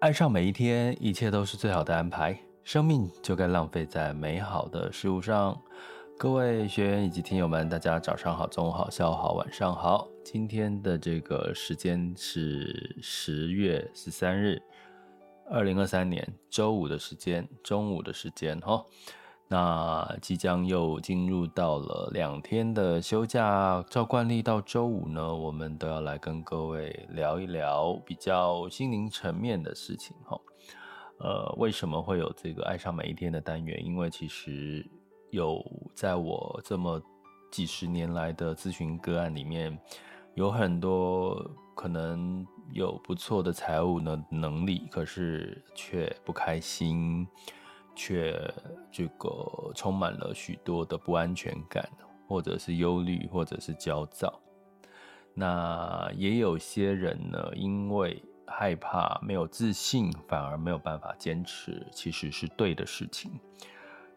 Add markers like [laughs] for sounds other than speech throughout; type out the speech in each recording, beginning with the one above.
爱上每一天，一切都是最好的安排。生命就该浪费在美好的事物上。各位学员以及听友们，大家早上好、中午好、下午好、晚上好。今天的这个时间是十月十三日，二零二三年周五的时间，中午的时间哈。那即将又进入到了两天的休假，照惯例到周五呢，我们都要来跟各位聊一聊比较心灵层面的事情哈。呃，为什么会有这个爱上每一天的单元？因为其实有在我这么几十年来的咨询个案里面，有很多可能有不错的财务的能力，可是却不开心。却这个充满了许多的不安全感，或者是忧虑，或者是焦躁。那也有些人呢，因为害怕、没有自信，反而没有办法坚持，其实是对的事情。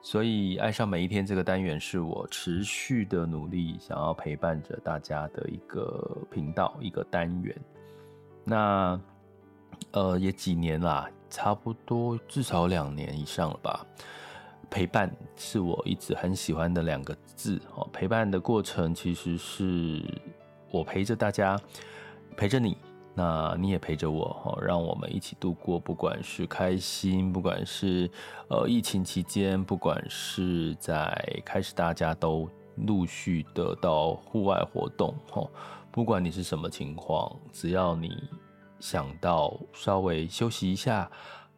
所以，爱上每一天这个单元是我持续的努力，想要陪伴着大家的一个频道、一个单元。那呃，也几年啦。差不多至少两年以上了吧。陪伴是我一直很喜欢的两个字哦。陪伴的过程其实是我陪着大家，陪着你，那你也陪着我哦。让我们一起度过，不管是开心，不管是呃疫情期间，不管是在开始大家都陆续的到户外活动哦，不管你是什么情况，只要你。想到稍微休息一下，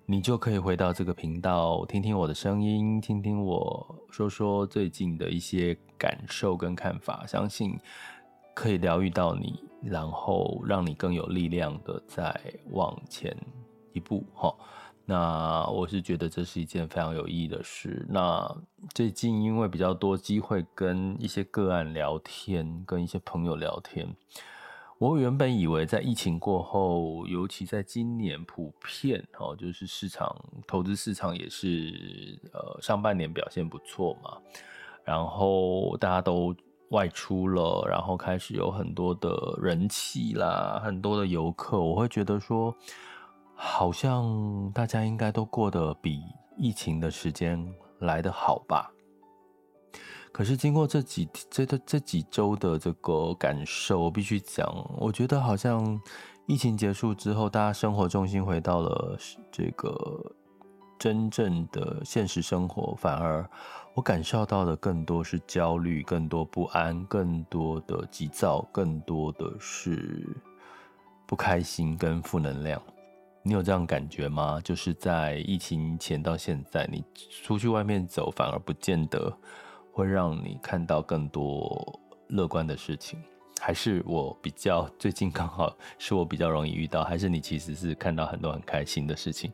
你就可以回到这个频道，听听我的声音，听听我说说最近的一些感受跟看法，相信可以疗愈到你，然后让你更有力量的再往前一步。哈，那我是觉得这是一件非常有意义的事。那最近因为比较多机会跟一些个案聊天，跟一些朋友聊天。我原本以为在疫情过后，尤其在今年普遍哦，就是市场投资市场也是呃上半年表现不错嘛，然后大家都外出了，然后开始有很多的人气啦，很多的游客，我会觉得说，好像大家应该都过得比疫情的时间来得好吧。可是经过这几这这这几周的这个感受，我必须讲，我觉得好像疫情结束之后，大家生活重心回到了这个真正的现实生活，反而我感受到的更多是焦虑，更多不安，更多的急躁，更多的是不开心跟负能量。你有这样感觉吗？就是在疫情前到现在，你出去外面走，反而不见得。会让你看到更多乐观的事情，还是我比较最近刚好是我比较容易遇到，还是你其实是看到很多很开心的事情，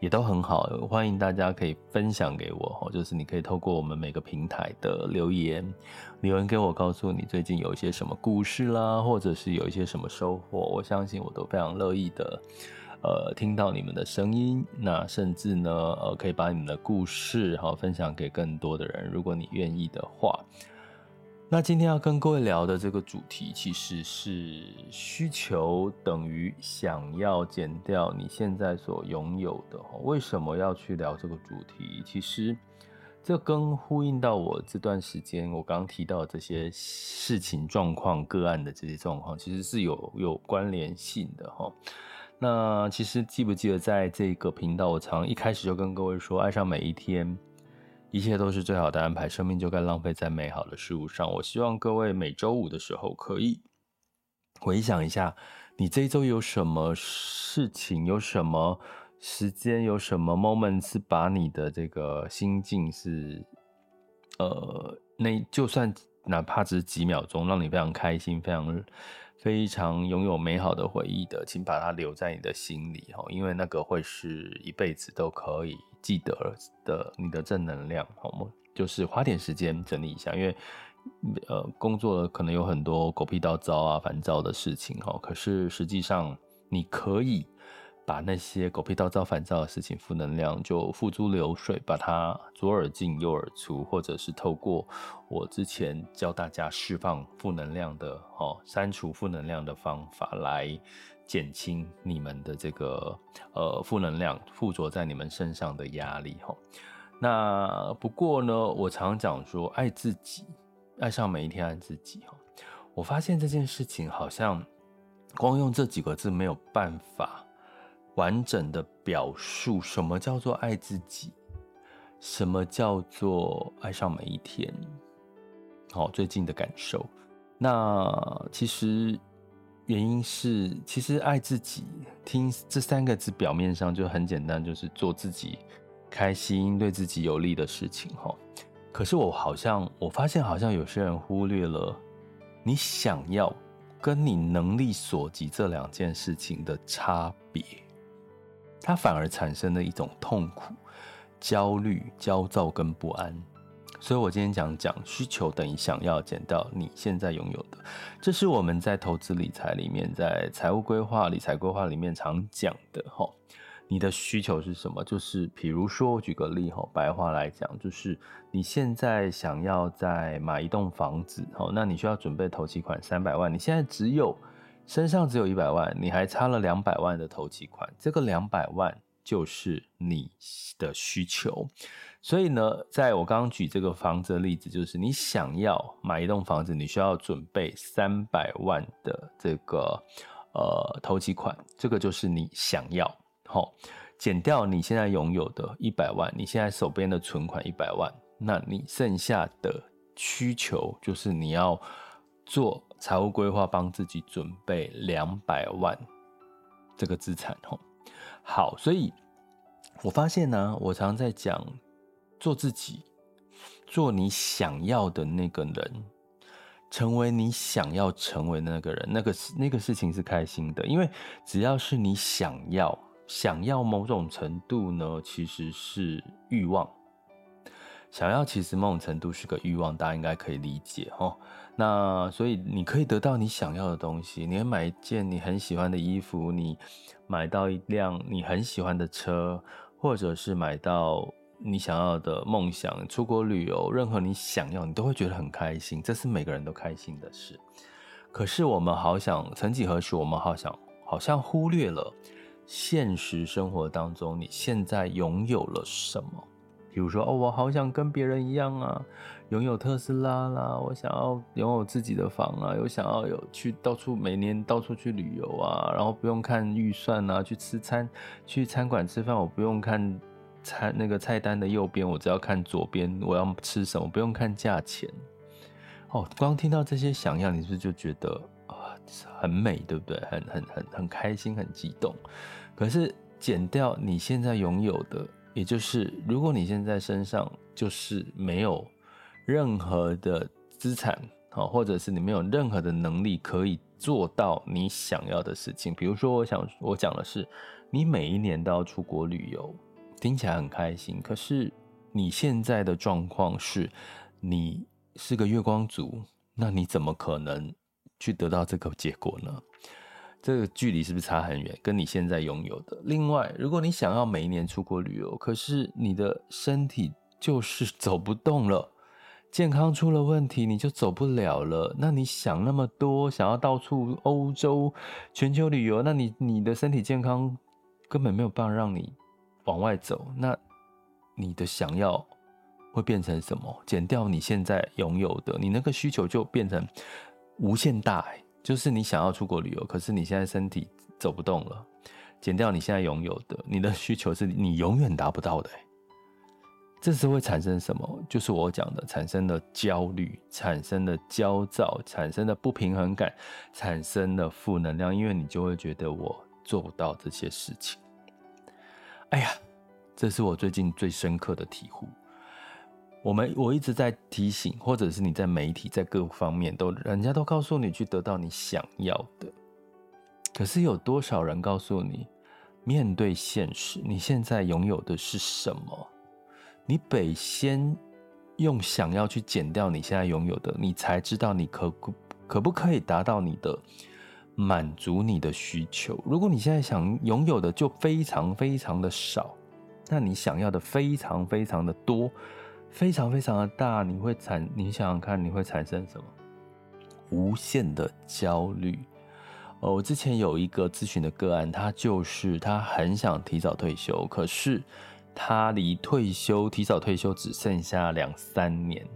也都很好。欢迎大家可以分享给我，就是你可以透过我们每个平台的留言，留言给我，告诉你最近有一些什么故事啦，或者是有一些什么收获，我相信我都非常乐意的。呃，听到你们的声音，那甚至呢，呃，可以把你们的故事好分享给更多的人，如果你愿意的话。那今天要跟各位聊的这个主题，其实是需求等于想要减掉你现在所拥有的。为什么要去聊这个主题？其实这跟呼应到我这段时间我刚刚提到的这些事情状况、个案的这些状况，其实是有有关联性的哈。那其实记不记得，在这个频道，我常一开始就跟各位说，爱上每一天，一切都是最好的安排，生命就该浪费在美好的事物上。我希望各位每周五的时候，可以回想一下，你这一周有什么事情，有什么时间，有什么 moment 是把你的这个心境是，呃，那就算哪怕只是几秒钟，让你非常开心，非常。非常拥有美好的回忆的，请把它留在你的心里哈，因为那个会是一辈子都可以记得的你的正能量，好吗？就是花点时间整理一下，因为呃，工作可能有很多狗屁倒糟啊、烦躁的事情哈，可是实际上你可以。把那些狗屁倒灶、烦躁的事情、负能量就付诸流水，把它左耳进右耳出，或者是透过我之前教大家释放负能量的哦，删除负能量的方法来减轻你们的这个呃负能量附着在你们身上的压力哈。那不过呢，我常讲说，爱自己，爱上每一天，爱自己哈。我发现这件事情好像光用这几个字没有办法。完整的表述什么叫做爱自己，什么叫做爱上每一天。好，最近的感受。那其实原因是，其实爱自己，听这三个字表面上就很简单，就是做自己开心、对自己有利的事情。哈，可是我好像我发现，好像有些人忽略了你想要跟你能力所及这两件事情的差别。它反而产生了一种痛苦、焦虑、焦躁跟不安。所以我今天讲讲需求等于想要减掉你现在拥有的，这是我们在投资理财里面，在财务规划、理财规划里面常讲的哈。你的需求是什么？就是比如说，我举个例哈，白话来讲，就是你现在想要再买一栋房子，那你需要准备投期款三百万，你现在只有。身上只有一百万，你还差了两百万的投期款，这个两百万就是你的需求。所以呢，在我刚刚举这个房子的例子，就是你想要买一栋房子，你需要准备三百万的这个呃投期款，这个就是你想要。好，减掉你现在拥有的一百万，你现在手边的存款一百万，那你剩下的需求就是你要做。财务规划，帮自己准备两百万这个资产哦。好，所以我发现呢，我常在讲做自己，做你想要的那个人，成为你想要成为的那个人，那个那个事情是开心的，因为只要是你想要，想要某种程度呢，其实是欲望。想要其实某种程度是个欲望，大家应该可以理解哦。那所以你可以得到你想要的东西，你买一件你很喜欢的衣服，你买到一辆你很喜欢的车，或者是买到你想要的梦想，出国旅游，任何你想要，你都会觉得很开心，这是每个人都开心的事。可是我们好想，曾几何时，我们好想，好像忽略了现实生活当中你现在拥有了什么。比如说哦，我好想跟别人一样啊，拥有特斯拉啦，我想要拥有自己的房啊，又想要有去到处每年到处去旅游啊，然后不用看预算啊，去吃餐去餐馆吃饭，我不用看餐那个菜单的右边，我只要看左边我要吃什么，不用看价钱。哦，光听到这些想要，你是不是就觉得啊很美，对不对？很很很很开心，很激动。可是减掉你现在拥有的。也就是，如果你现在身上就是没有任何的资产，好，或者是你没有任何的能力可以做到你想要的事情，比如说，我想我讲的是，你每一年都要出国旅游，听起来很开心，可是你现在的状况是，你是个月光族，那你怎么可能去得到这个结果呢？这个距离是不是差很远？跟你现在拥有的。另外，如果你想要每一年出国旅游，可是你的身体就是走不动了，健康出了问题，你就走不了了。那你想那么多，想要到处欧洲、全球旅游，那你你的身体健康根本没有办法让你往外走。那你的想要会变成什么？减掉你现在拥有的，你那个需求就变成无限大。就是你想要出国旅游，可是你现在身体走不动了，减掉你现在拥有的，你的需求是你永远达不到的，这是会产生什么？就是我讲的，产生的焦虑，产生的焦躁，产生的不平衡感，产生的负能量，因为你就会觉得我做不到这些事情。哎呀，这是我最近最深刻的体悟。我们我一直在提醒，或者是你在媒体在各方面都，人家都告诉你去得到你想要的，可是有多少人告诉你，面对现实，你现在拥有的是什么？你得先用想要去减掉你现在拥有的，你才知道你可可不可以达到你的满足你的需求。如果你现在想拥有的就非常非常的少，那你想要的非常非常的多。非常非常的大，你会产，你想想看，你会产生什么？无限的焦虑。呃，我之前有一个咨询的个案，他就是他很想提早退休，可是他离退休提早退休只剩下两三年。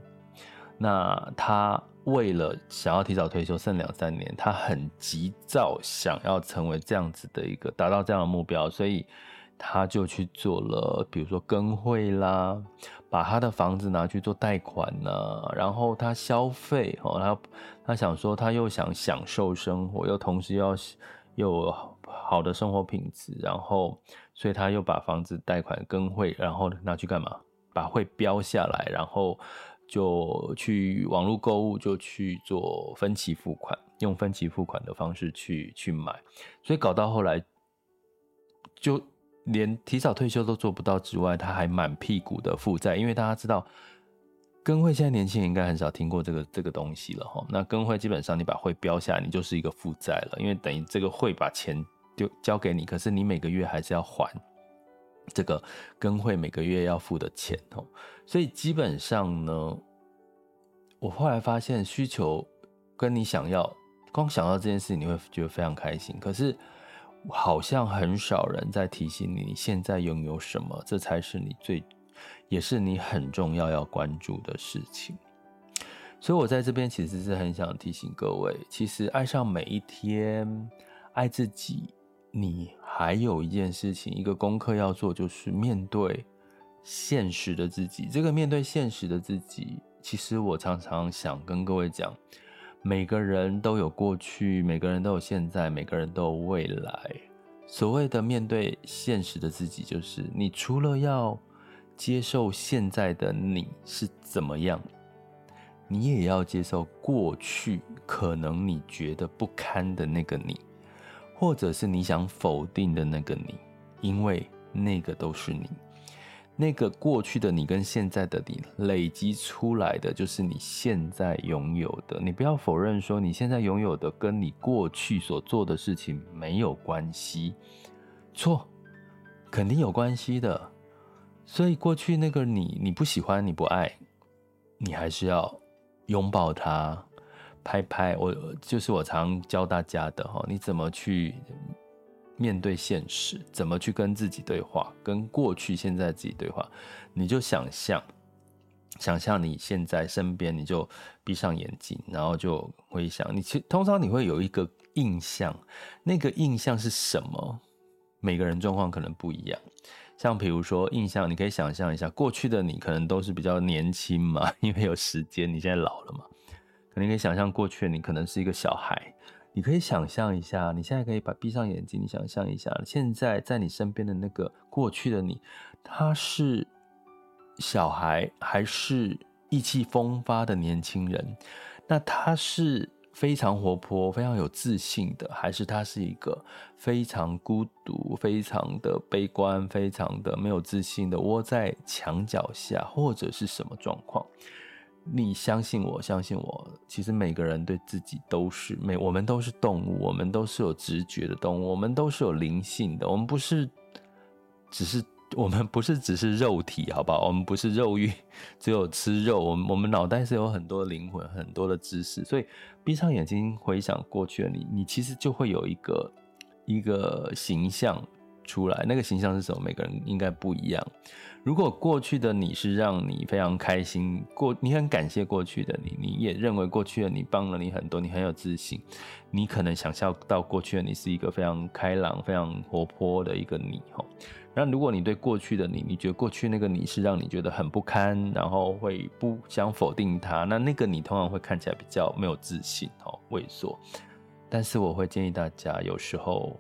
那他为了想要提早退休，剩两三年，他很急躁，想要成为这样子的一个达到这样的目标，所以。他就去做了，比如说跟会啦，把他的房子拿去做贷款呢，然后他消费哦，他他想说他又想享受生活，又同时要又好的生活品质，然后所以他又把房子贷款跟会，然后拿去干嘛？把会标下来，然后就去网络购物，就去做分期付款，用分期付款的方式去去买，所以搞到后来就。连提早退休都做不到之外，他还满屁股的负债。因为大家知道，跟会现在年轻人应该很少听过这个这个东西了哈。那跟会基本上你把会标下来，你就是一个负债了，因为等于这个会把钱就交给你，可是你每个月还是要还这个跟会每个月要付的钱哦。所以基本上呢，我后来发现需求跟你想要，光想到这件事，你会觉得非常开心，可是。好像很少人在提醒你，你现在拥有什么，这才是你最，也是你很重要要关注的事情。所以我在这边其实是很想提醒各位，其实爱上每一天，爱自己，你还有一件事情，一个功课要做，就是面对现实的自己。这个面对现实的自己，其实我常常想跟各位讲。每个人都有过去，每个人都有现在，每个人都有未来。所谓的面对现实的自己，就是你除了要接受现在的你是怎么样，你也要接受过去可能你觉得不堪的那个你，或者是你想否定的那个你，因为那个都是你。那个过去的你跟现在的你累积出来的，就是你现在拥有的。你不要否认说你现在拥有的跟你过去所做的事情没有关系，错，肯定有关系的。所以过去那个你，你不喜欢，你不爱，你还是要拥抱它，拍拍。我就是我常教大家的哈，你怎么去？面对现实，怎么去跟自己对话？跟过去、现在自己对话，你就想象，想象你现在身边，你就闭上眼睛，然后就回想。你其通常你会有一个印象，那个印象是什么？每个人状况可能不一样。像比如说印象，你可以想象一下，过去的你可能都是比较年轻嘛，因为有时间，你现在老了嘛，可能可以想象过去你可能是一个小孩。你可以想象一下，你现在可以把闭上眼睛，你想象一下，现在在你身边的那个过去的你，他是小孩还是意气风发的年轻人？那他是非常活泼、非常有自信的，还是他是一个非常孤独、非常的悲观、非常的没有自信的，窝在墙角下，或者是什么状况？你相信我，相信我。其实每个人对自己都是每，我们都是动物，我们都是有直觉的动物，我们都是有灵性的。我们不是，只是我们不是只是肉体，好不好？我们不是肉欲，只有吃肉。我们我们脑袋是有很多灵魂，很多的知识。所以闭上眼睛回想过去的你，你其实就会有一个一个形象出来。那个形象是什么？每个人应该不一样。如果过去的你是让你非常开心，过你很感谢过去的你，你也认为过去的你帮了你很多，你很有自信，你可能想象到过去的你是一个非常开朗、非常活泼的一个你吼。那如果你对过去的你，你觉得过去那个你是让你觉得很不堪，然后会不想否定他，那那个你通常会看起来比较没有自信吼、畏缩。但是我会建议大家有时候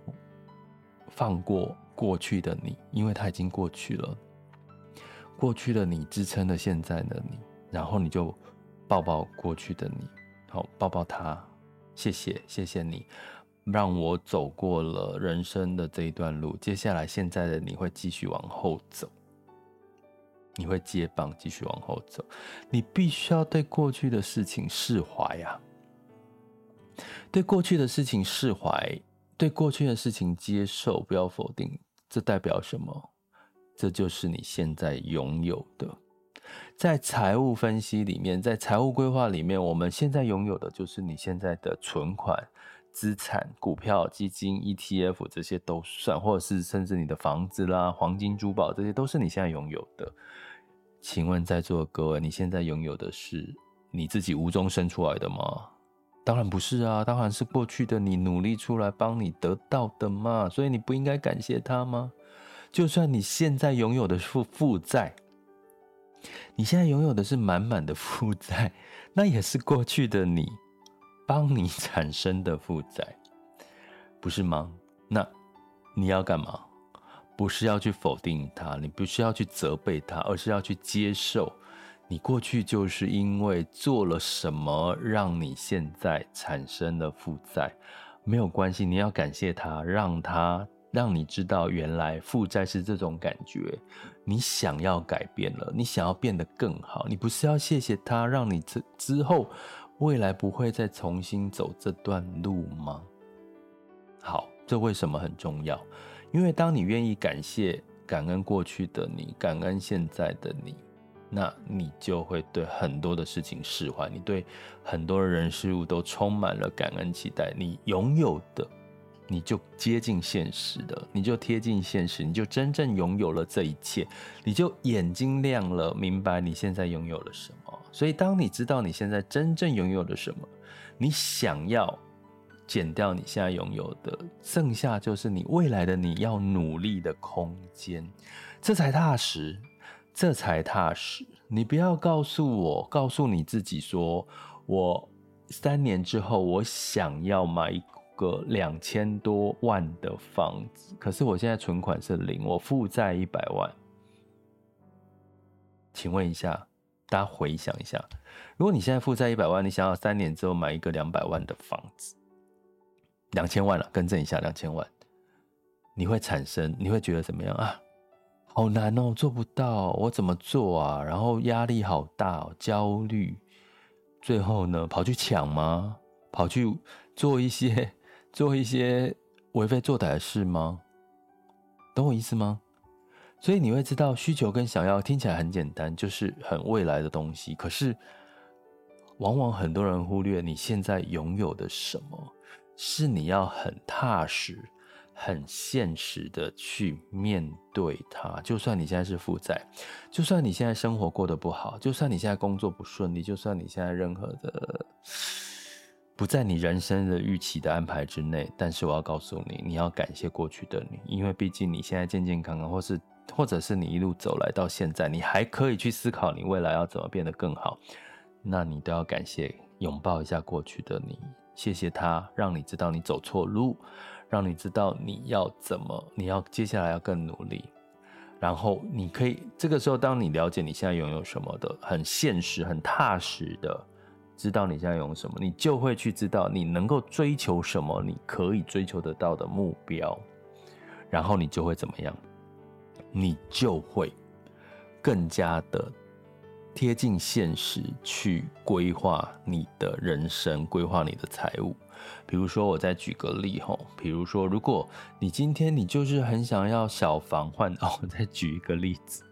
放过过去的你，因为他已经过去了。过去的你支撑了现在的你，然后你就抱抱过去的你，好，抱抱他，谢谢，谢谢你，让我走过了人生的这一段路。接下来，现在的你会继续往后走，你会接棒继续往后走。你必须要对过去的事情释怀呀，对过去的事情释怀，对过去的事情接受，不要否定。这代表什么？这就是你现在拥有的。在财务分析里面，在财务规划里面，我们现在拥有的就是你现在的存款、资产、股票、基金、ETF，这些都算，或者是甚至你的房子啦、黄金、珠宝，这些都是你现在拥有的。请问在座各位，你现在拥有的是你自己无中生出来的吗？当然不是啊，当然是过去的你努力出来帮你得到的嘛，所以你不应该感谢他吗？就算你现在拥有的负负债，你现在拥有的是满满的负债，[laughs] 那也是过去的你帮你产生的负债，不是吗？那你要干嘛？不是要去否定他，你不是要去责备他，而是要去接受。你过去就是因为做了什么，让你现在产生了负债，没有关系，你要感谢他，让他让你知道原来负债是这种感觉。你想要改变了，你想要变得更好，你不是要谢谢他，让你之之后未来不会再重新走这段路吗？好，这为什么很重要？因为当你愿意感谢、感恩过去的你，感恩现在的你。那你就会对很多的事情释怀，你对很多人事物都充满了感恩期待。你拥有的，你就接近现实的，你就贴近现实，你就真正拥有了这一切，你就眼睛亮了，明白你现在拥有了什么。所以，当你知道你现在真正拥有了什么，你想要减掉你现在拥有的，剩下就是你未来的你要努力的空间，这才踏实。这才踏实。你不要告诉我，告诉你自己说，我三年之后我想要买一个两千多万的房子，可是我现在存款是零，我负债一百万。请问一下，大家回想一下，如果你现在负债一百万，你想要三年之后买一个两百万的房子，两千万了，更正一下，两千万，你会产生，你会觉得怎么样啊？好难哦，做不到，我怎么做啊？然后压力好大，焦虑。最后呢，跑去抢吗？跑去做一些做一些为非作歹的事吗？懂我意思吗？所以你会知道，需求跟想要听起来很简单，就是很未来的东西。可是，往往很多人忽略你现在拥有的什么，是你要很踏实。很现实的去面对它，就算你现在是负债，就算你现在生活过得不好，就算你现在工作不顺利，就算你现在任何的不在你人生的预期的安排之内，但是我要告诉你，你要感谢过去的你，因为毕竟你现在健健康康，或是或者是你一路走来到现在，你还可以去思考你未来要怎么变得更好，那你都要感谢，拥抱一下过去的你，谢谢他，让你知道你走错路。让你知道你要怎么，你要接下来要更努力，然后你可以这个时候，当你了解你现在拥有什么的，很现实、很踏实的知道你现在拥有什么，你就会去知道你能够追求什么，你可以追求得到的目标，然后你就会怎么样？你就会更加的贴近现实去规划你的人生，规划你的财务。比如说，我再举个例吼，比如说，如果你今天你就是很想要小房换 [laughs] 哦，我再举一个例子，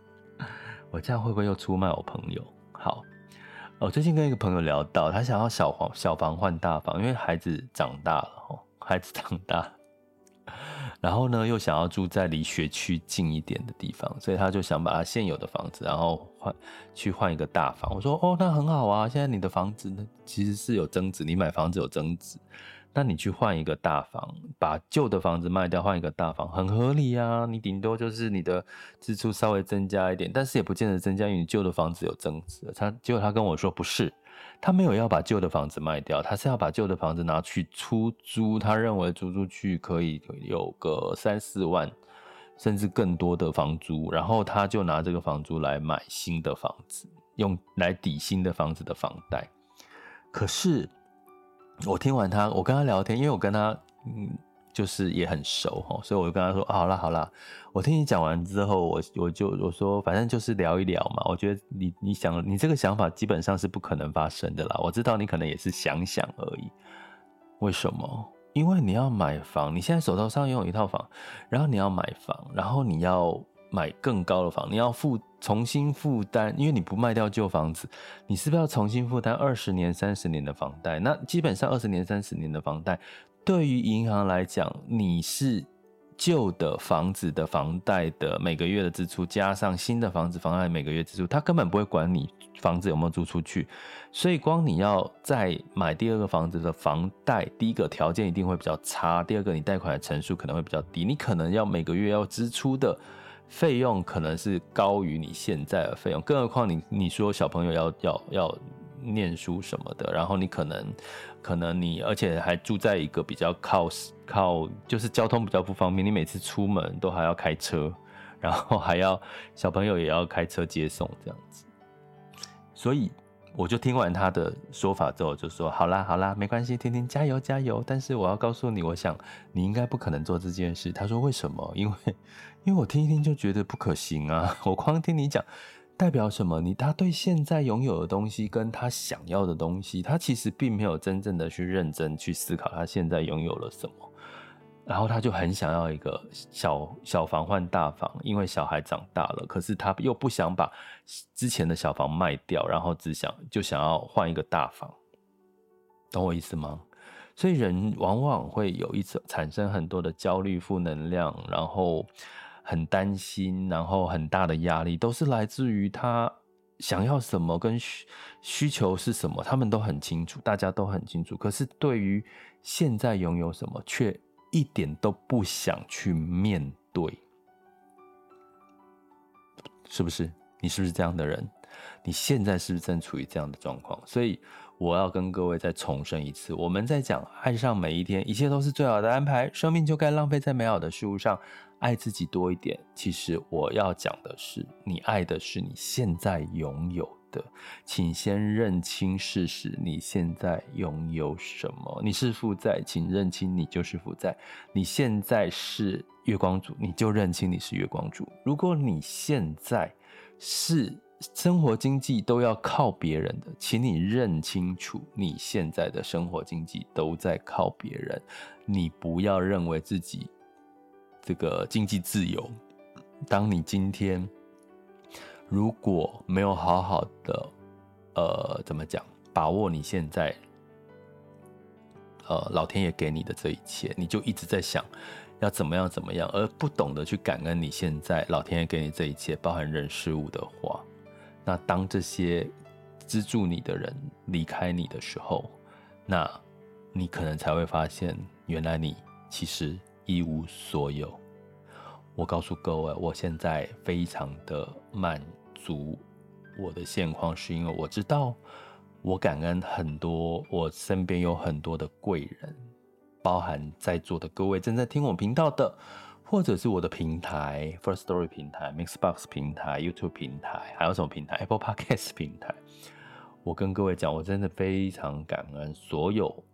我这样会不会又出卖我朋友？好，我最近跟一个朋友聊到，他想要小房小房换大房，因为孩子长大了吼，孩子长大，然后呢又想要住在离学区近一点的地方，所以他就想把他现有的房子，然后换去换一个大房。我说哦，那很好啊，现在你的房子呢其实是有增值，你买房子有增值。那你去换一个大房，把旧的房子卖掉，换一个大房，很合理啊。你顶多就是你的支出稍微增加一点，但是也不见得增加，因为你旧的房子有增值。他结果他跟我说不是，他没有要把旧的房子卖掉，他是要把旧的房子拿去出租。他认为租出去可以有个三四万，甚至更多的房租，然后他就拿这个房租来买新的房子，用来抵新的房子的房贷。可是我听完他，我跟他聊天，因为我跟他嗯。就是也很熟哈，所以我就跟他说：“、好啦好啦，我听你讲完之后，我我就我说，反正就是聊一聊嘛。我觉得你你想你这个想法基本上是不可能发生的啦。我知道你可能也是想想而已。为什么？因为你要买房，你现在手头上拥有一套房，然后你要买房，然后你要买更高的房，你要负重新负担，因为你不卖掉旧房子，你是不是要重新负担二十年、三十年的房贷？那基本上二十年、三十年的房贷。”对于银行来讲，你是旧的房子的房贷的每个月的支出，加上新的房子房贷每个月支出，他根本不会管你房子有没有租出去。所以，光你要再买第二个房子的房贷，第一个条件一定会比较差，第二个你贷款的成数可能会比较低，你可能要每个月要支出的费用可能是高于你现在的费用。更何况你你说小朋友要要要念书什么的，然后你可能。可能你而且还住在一个比较靠靠，就是交通比较不方便，你每次出门都还要开车，然后还要小朋友也要开车接送这样子，所以我就听完他的说法之后，就说好啦好啦，没关系，天天加油加油。但是我要告诉你，我想你应该不可能做这件事。他说为什么？因为因为我听一听就觉得不可行啊，我光听你讲。代表什么？你他对现在拥有的东西跟他想要的东西，他其实并没有真正的去认真去思考他现在拥有了什么，然后他就很想要一个小小房换大房，因为小孩长大了，可是他又不想把之前的小房卖掉，然后只想就想要换一个大房，懂我意思吗？所以人往往会有一种产生很多的焦虑、负能量，然后。很担心，然后很大的压力，都是来自于他想要什么跟需需求是什么，他们都很清楚，大家都很清楚。可是对于现在拥有什么，却一点都不想去面对，是不是？你是不是这样的人？你现在是不是正处于这样的状况？所以我要跟各位再重申一次，我们在讲爱上每一天，一切都是最好的安排，生命就该浪费在美好的事物上。爱自己多一点。其实我要讲的是，你爱的是你现在拥有的，请先认清事实，你现在拥有什么？你是负债，请认清你就是负债。你现在是月光族，你就认清你是月光族。如果你现在是生活经济都要靠别人的，请你认清楚，你现在的生活经济都在靠别人。你不要认为自己。这个经济自由，当你今天如果没有好好的，呃，怎么讲，把握你现在，呃，老天爷给你的这一切，你就一直在想要怎么样怎么样，而不懂得去感恩你现在老天爷给你这一切，包含人事物的话，那当这些资助你的人离开你的时候，那你可能才会发现，原来你其实。一无所有。我告诉各位，我现在非常的满足。我的现况是因为我知道，我感恩很多，我身边有很多的贵人，包含在座的各位正在听我频道的，或者是我的平台 First Story 平台、Mixbox 平台、YouTube 平台，还有什么平台？Apple Podcast 平台。我跟各位讲，我真的非常感恩所有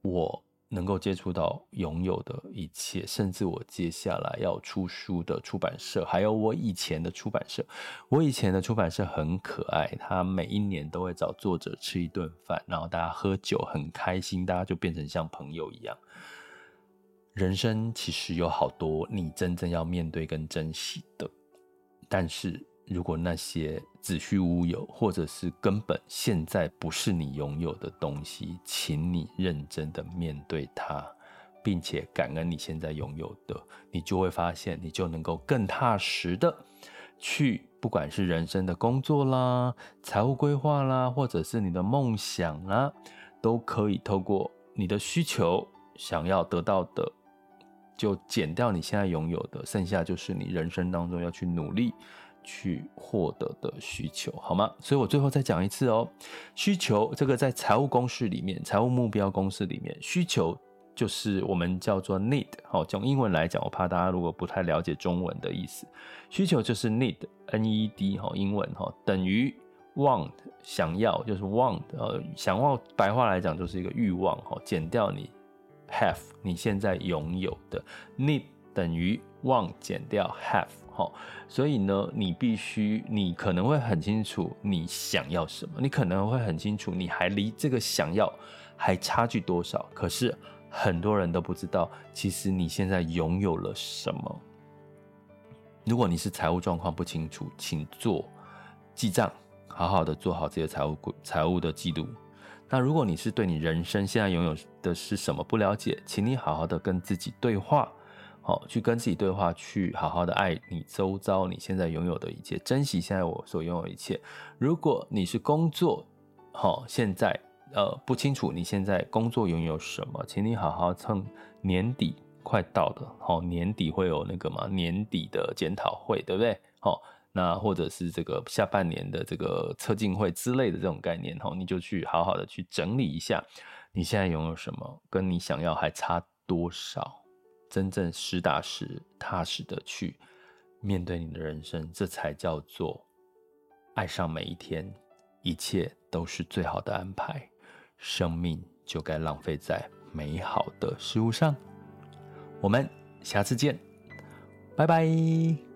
我。能够接触到拥有的一切，甚至我接下来要出书的出版社，还有我以前的出版社。我以前的出版社很可爱，他每一年都会找作者吃一顿饭，然后大家喝酒很开心，大家就变成像朋友一样。人生其实有好多你真正要面对跟珍惜的，但是。如果那些子虚乌有，或者是根本现在不是你拥有的东西，请你认真的面对它，并且感恩你现在拥有的，你就会发现，你就能够更踏实的去，不管是人生的工作啦、财务规划啦，或者是你的梦想啦，都可以透过你的需求想要得到的，就减掉你现在拥有的，剩下就是你人生当中要去努力。去获得的需求，好吗？所以我最后再讲一次哦。需求这个在财务公式里面，财务目标公式里面，需求就是我们叫做 need，好，用英文来讲，我怕大家如果不太了解中文的意思，需求就是 need，N-E-D，哈，英文哈，等于 want，想要就是 want，呃，想要白话来讲就是一个欲望，哈，减掉你 have，你现在拥有的 need 等于 want 减掉 have，哈，所以呢，你必须，你可能会很清楚你想要什么，你可能会很清楚你还离这个想要还差距多少，可是很多人都不知道，其实你现在拥有了什么。如果你是财务状况不清楚，请做记账，好好的做好这些财务财务的记录。那如果你是对你人生现在拥有的是什么不了解，请你好好的跟自己对话，好，去跟自己对话，去好好的爱你周遭你现在拥有的一切，珍惜现在我所拥有一切。如果你是工作，好，现在。呃，不清楚你现在工作拥有什么，请你好好趁年底快到了，好，年底会有那个嘛，年底的检讨会，对不对？好，那或者是这个下半年的这个测进会之类的这种概念，哈，你就去好好的去整理一下，你现在拥有什么，跟你想要还差多少，真正实打实、踏实的去面对你的人生，这才叫做爱上每一天，一切都是最好的安排。生命就该浪费在美好的事物上。我们下次见，拜拜。